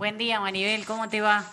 Buen día, Maribel, ¿cómo te va?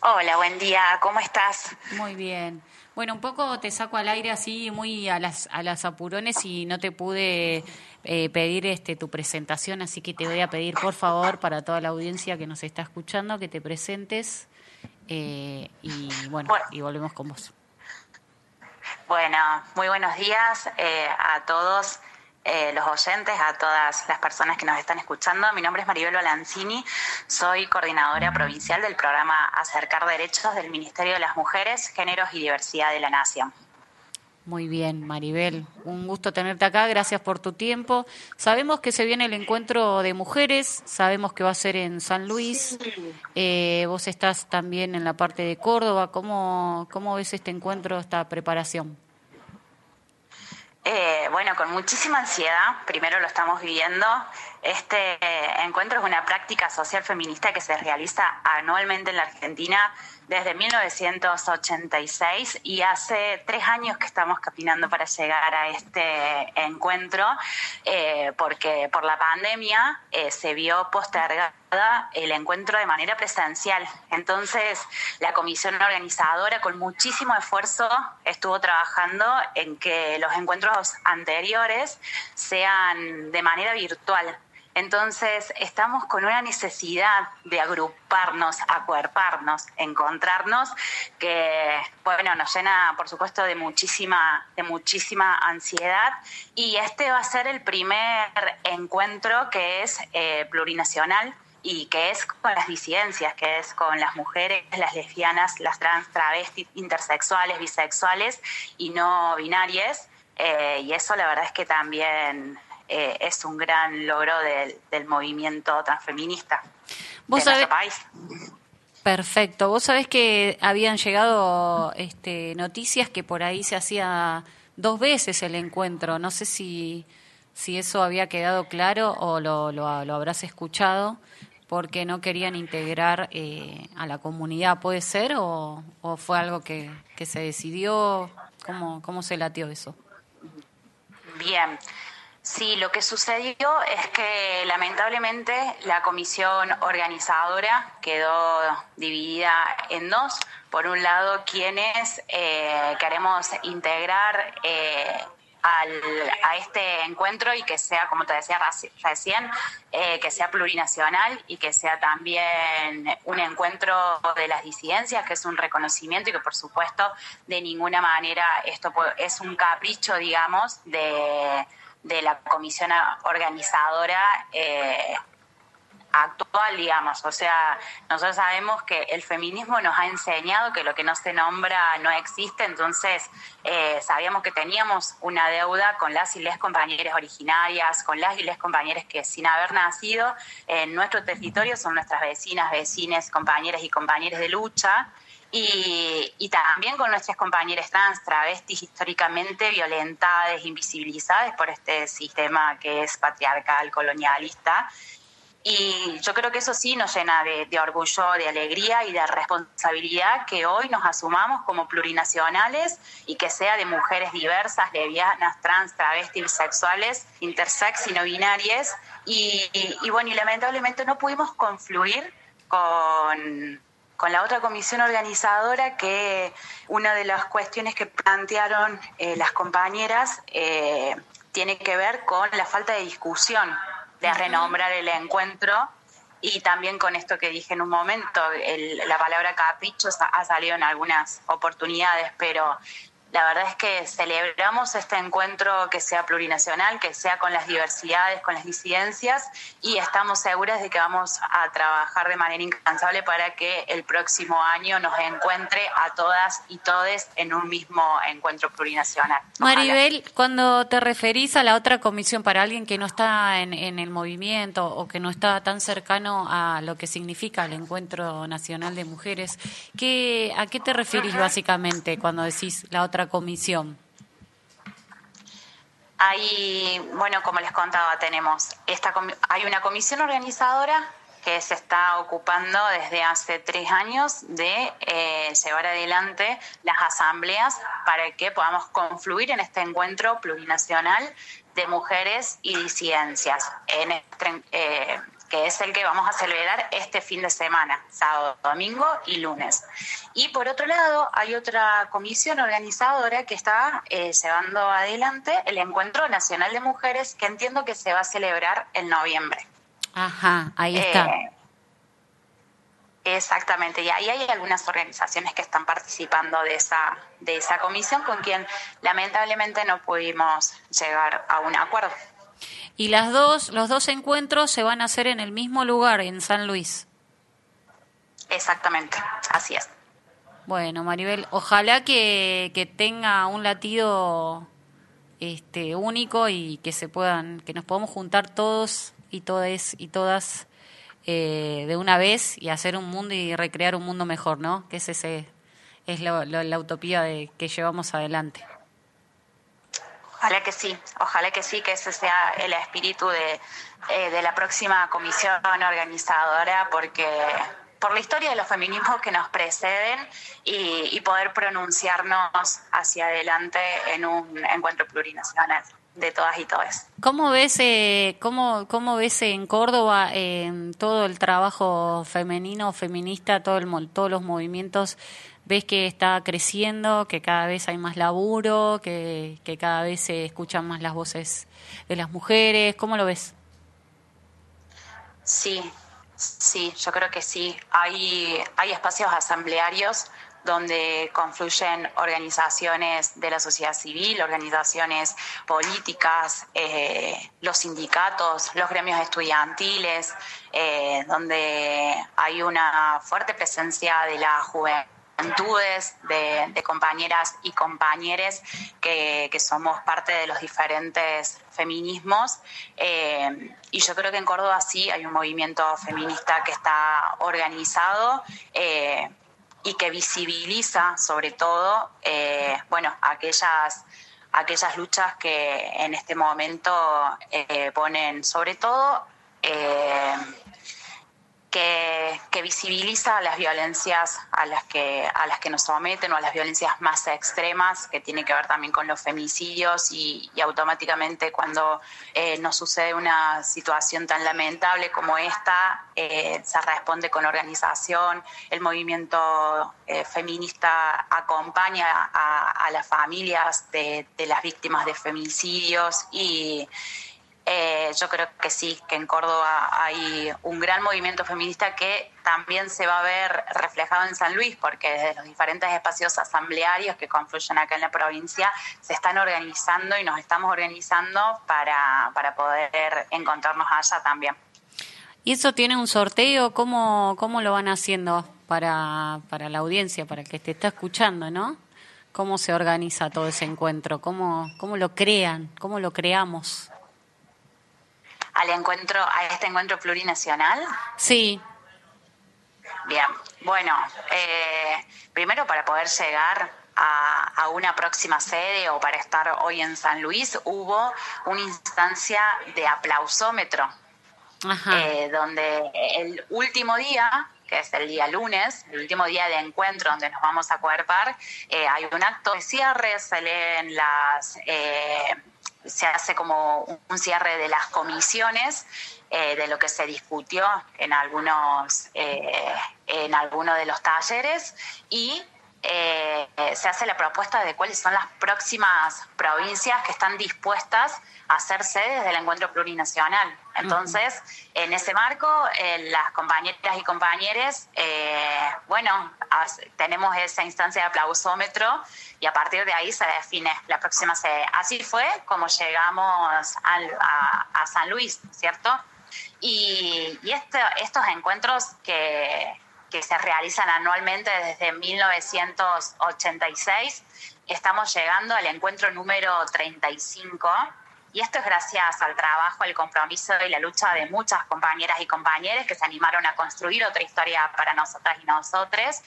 Hola, buen día, ¿cómo estás? Muy bien. Bueno, un poco te saco al aire así muy a las, a las apurones y no te pude eh, pedir este tu presentación, así que te voy a pedir por favor para toda la audiencia que nos está escuchando que te presentes eh, y bueno, y volvemos con vos. Bueno, muy buenos días eh, a todos. Los oyentes, a todas las personas que nos están escuchando. Mi nombre es Maribel Balancini, soy coordinadora provincial del programa Acercar Derechos del Ministerio de las Mujeres, Géneros y Diversidad de la Nación. Muy bien, Maribel. Un gusto tenerte acá. Gracias por tu tiempo. Sabemos que se viene el encuentro de mujeres. Sabemos que va a ser en San Luis. Eh, vos estás también en la parte de Córdoba. ¿Cómo, cómo ves este encuentro, esta preparación? Eh, bueno, con muchísima ansiedad. Primero lo estamos viviendo. Este encuentro es una práctica social feminista que se realiza anualmente en la Argentina desde 1986 y hace tres años que estamos caminando para llegar a este encuentro eh, porque por la pandemia eh, se vio postergada el encuentro de manera presencial. Entonces, la comisión organizadora con muchísimo esfuerzo estuvo trabajando en que los encuentros anteriores sean de manera virtual entonces, estamos con una necesidad de agruparnos, acuerparnos, encontrarnos, que, bueno, nos llena, por supuesto, de muchísima, de muchísima ansiedad. Y este va a ser el primer encuentro que es eh, plurinacional y que es con las disidencias, que es con las mujeres, las lesbianas, las trans, travestis, intersexuales, bisexuales y no binarias. Eh, y eso la verdad es que también eh, es un gran logro del, movimiento transfeminista ¿Vos de país. Perfecto. Vos sabés que habían llegado este, noticias que por ahí se hacía dos veces el encuentro. No sé si, si eso había quedado claro o lo, lo, habrás escuchado porque no querían integrar eh, a la comunidad. ¿Puede ser o, o fue algo que, se decidió? ¿Cómo, ¿Cómo se latió eso? Bien. Sí, lo que sucedió es que lamentablemente la comisión organizadora quedó dividida en dos. Por un lado, quienes eh, queremos integrar eh, a este encuentro y que sea, como te decía recién, eh, que sea plurinacional y que sea también un encuentro de las disidencias, que es un reconocimiento y que por supuesto de ninguna manera esto es un capricho, digamos, de de la comisión organizadora eh, actual, digamos. O sea, nosotros sabemos que el feminismo nos ha enseñado que lo que no se nombra no existe, entonces eh, sabíamos que teníamos una deuda con las y les compañeras originarias, con las y les compañeras que sin haber nacido en nuestro territorio son nuestras vecinas, vecines, compañeras y compañeros de lucha y, también con nuestras compañeras trans, travestis, históricamente violentadas, invisibilizadas por este sistema que es patriarcal, colonialista. Y yo creo que eso sí nos llena de, orgullo, de alegría y de responsabilidad que hoy nos asumamos como plurinacionales y que sea de mujeres diversas, lesbianas, trans, travestis, bisexuales, intersex y no binarias. Y, y bueno, y lamentablemente no pudimos confluir con con la otra comisión organizadora que una de las cuestiones que plantearon eh, las compañeras eh, tiene que ver con la falta de discusión de renombrar el encuentro. Y también con esto que dije en un momento, la palabra caprichos ha salido en algunas oportunidades, pero la verdad es que celebramos este encuentro que sea plurinacional, que sea con las diversidades, con las disidencias y estamos seguras de que vamos a trabajar de manera incansable para que el próximo año nos encuentre a todas y todes en un mismo encuentro plurinacional. Maribel, cuando te referís a la otra comisión para alguien que no está en, en el movimiento o que no está tan cercano a lo que significa el Encuentro Nacional de Mujeres, ¿qué, ¿a qué te referís básicamente cuando decís la otra comisión? Hay, bueno, como les contaba, tenemos esta, hay una comisión organizadora que se está ocupando desde hace tres años de eh, llevar adelante las asambleas para que podamos confluir en este encuentro plurinacional de mujeres y disidencias. En este, eh, que es el que vamos a celebrar este fin de semana, sábado, domingo y lunes. Y por otro lado, hay otra comisión organizadora que está eh, llevando adelante el Encuentro Nacional de Mujeres, que entiendo que se va a celebrar en noviembre. Ajá, ahí está. Eh, exactamente, y ahí hay algunas organizaciones que están participando de esa, de esa comisión con quien lamentablemente no pudimos llegar a un acuerdo. Y las dos, los dos encuentros se van a hacer en el mismo lugar, en San Luis. Exactamente, así es. Bueno, Maribel, ojalá que, que tenga un latido este único y que se puedan, que nos podamos juntar todos y todas y todas eh, de una vez y hacer un mundo y recrear un mundo mejor, ¿no? Que ese, ese es la utopía de, que llevamos adelante. Ojalá que sí, ojalá que sí, que ese sea el espíritu de, eh, de la próxima comisión organizadora, porque por la historia de los feminismos que nos preceden y, poder pronunciarnos hacia adelante en un encuentro plurinacional de todas y todos. ¿Cómo ves, eh, cómo, cómo ves en Córdoba eh, todo el trabajo femenino, feminista, todo el, todos los movimientos ves que está creciendo, que cada vez hay más laburo, que, cada vez se escuchan más las voces de las mujeres. ¿Cómo lo ves? Sí, sí, yo creo que sí. Hay, hay espacios asamblearios donde confluyen organizaciones de la sociedad civil, organizaciones políticas, eh, los sindicatos, los gremios estudiantiles, eh, donde hay una fuerte presencia de la juventud de, compañeras y compañeros que, somos parte de los diferentes feminismos. Eh, y yo creo que en Córdoba sí hay un movimiento feminista que está organizado. Eh, y que visibiliza sobre todo eh, bueno aquellas aquellas luchas que en este momento ponen sobre todo que, visibiliza las violencias a las que a las que nos someten o a las violencias más extremas que tiene que ver también con los femicidios y, automáticamente cuando eh, nos sucede una situación tan lamentable como esta eh, se responde con organización el movimiento eh, feminista acompaña a, las familias de, de las víctimas de femicidios y eh, yo creo que sí, que en Córdoba hay un gran movimiento feminista que también se va a ver reflejado en San Luis, porque desde los diferentes espacios asamblearios que confluyen acá en la provincia se están organizando y nos estamos organizando para, para poder encontrarnos allá también. ¿Y eso tiene un sorteo? ¿Cómo, cómo lo van haciendo para, para la audiencia, para el que te está escuchando, no? ¿Cómo se organiza todo ese encuentro? ¿Cómo, cómo lo crean? ¿Cómo lo creamos? Al encuentro, a este encuentro plurinacional? Sí. Bien, bueno, eh, primero para poder llegar a, una próxima sede o para estar hoy en San Luis, hubo una instancia de aplausómetro, eh, donde el último día que es el día lunes, el último día de encuentro donde nos vamos a cuerpar, eh, hay un acto de cierre, se leen las se hace como un cierre de las comisiones eh, de lo que se discutió en algunos eh, en algunos de los talleres y eh, se hace la propuesta de cuáles son las próximas provincias que están dispuestas a ser sedes del encuentro plurinacional. Entonces, en ese marco, las compañeras y compañeros, bueno, tenemos esa instancia de aplausómetro y a partir de ahí se define la próxima sede. Así fue como llegamos a, San Luis, ¿cierto? Y, este, estos encuentros que que se realizan anualmente desde 1986. Estamos llegando al encuentro número 35 y esto es gracias al trabajo, al compromiso y la lucha de muchas compañeras y compañeros que se animaron a construir otra historia para nosotras y nosotros.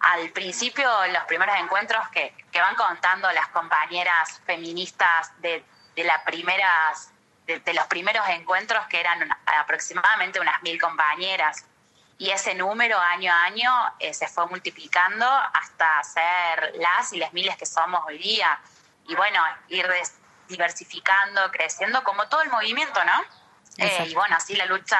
Al principio, los primeros encuentros que, van contando las compañeras feministas de, las primeras, de los primeros encuentros, que eran aproximadamente unas mil compañeras, y ese número año a año eh, se fue multiplicando hasta ser las y las miles que somos hoy día. Y bueno, ir diversificando, creciendo como todo el movimiento, ¿no? Eh, y bueno, así la lucha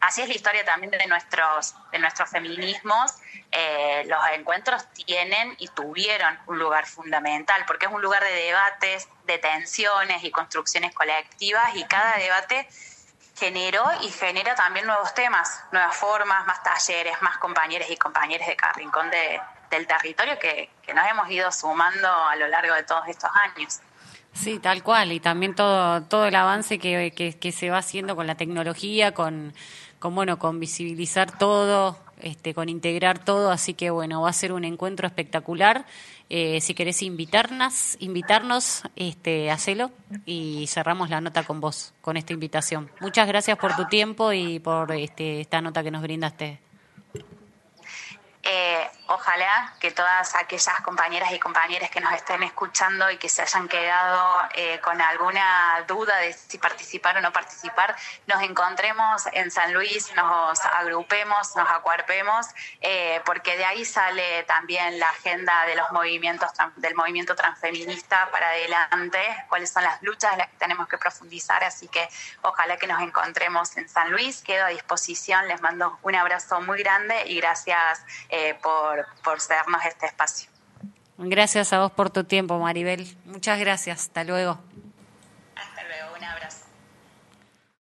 así es la historia también de nuestros, de nuestros feminismos. Eh, los encuentros tienen y tuvieron un lugar fundamental, porque es un lugar de debates, de tensiones y construcciones colectivas, y cada debate generó y genera también nuevos temas, nuevas formas, más talleres, más compañeros y compañeras de cada rincón del territorio que, que nos hemos ido sumando a lo largo de todos estos años. Sí, tal cual, y también todo, todo el avance que, que, se va haciendo con la tecnología, con, con, bueno, con visibilizar todo, este, con integrar todo, así que bueno, va a ser un encuentro espectacular. Eh, si querés invitarnos, invitarnos, este, hacelo y cerramos la nota con vos, con esta invitación. Muchas gracias por tu tiempo y por este, esta nota que nos brindaste. Eh, ojalá que todas aquellas compañeras y compañeros que nos estén escuchando y que se hayan quedado eh, con alguna duda de si participar o no participar, nos encontremos en San Luis, nos agrupemos, nos acuarpemos, eh, porque de ahí sale también la agenda de los movimientos del movimiento transfeminista para adelante, cuáles son las luchas en las que tenemos que profundizar, así que ojalá que nos encontremos en San Luis, quedo a disposición, les mando un abrazo muy grande y gracias eh, por, por darnos este espacio. Gracias a vos por tu tiempo, Maribel. Muchas gracias. Hasta luego.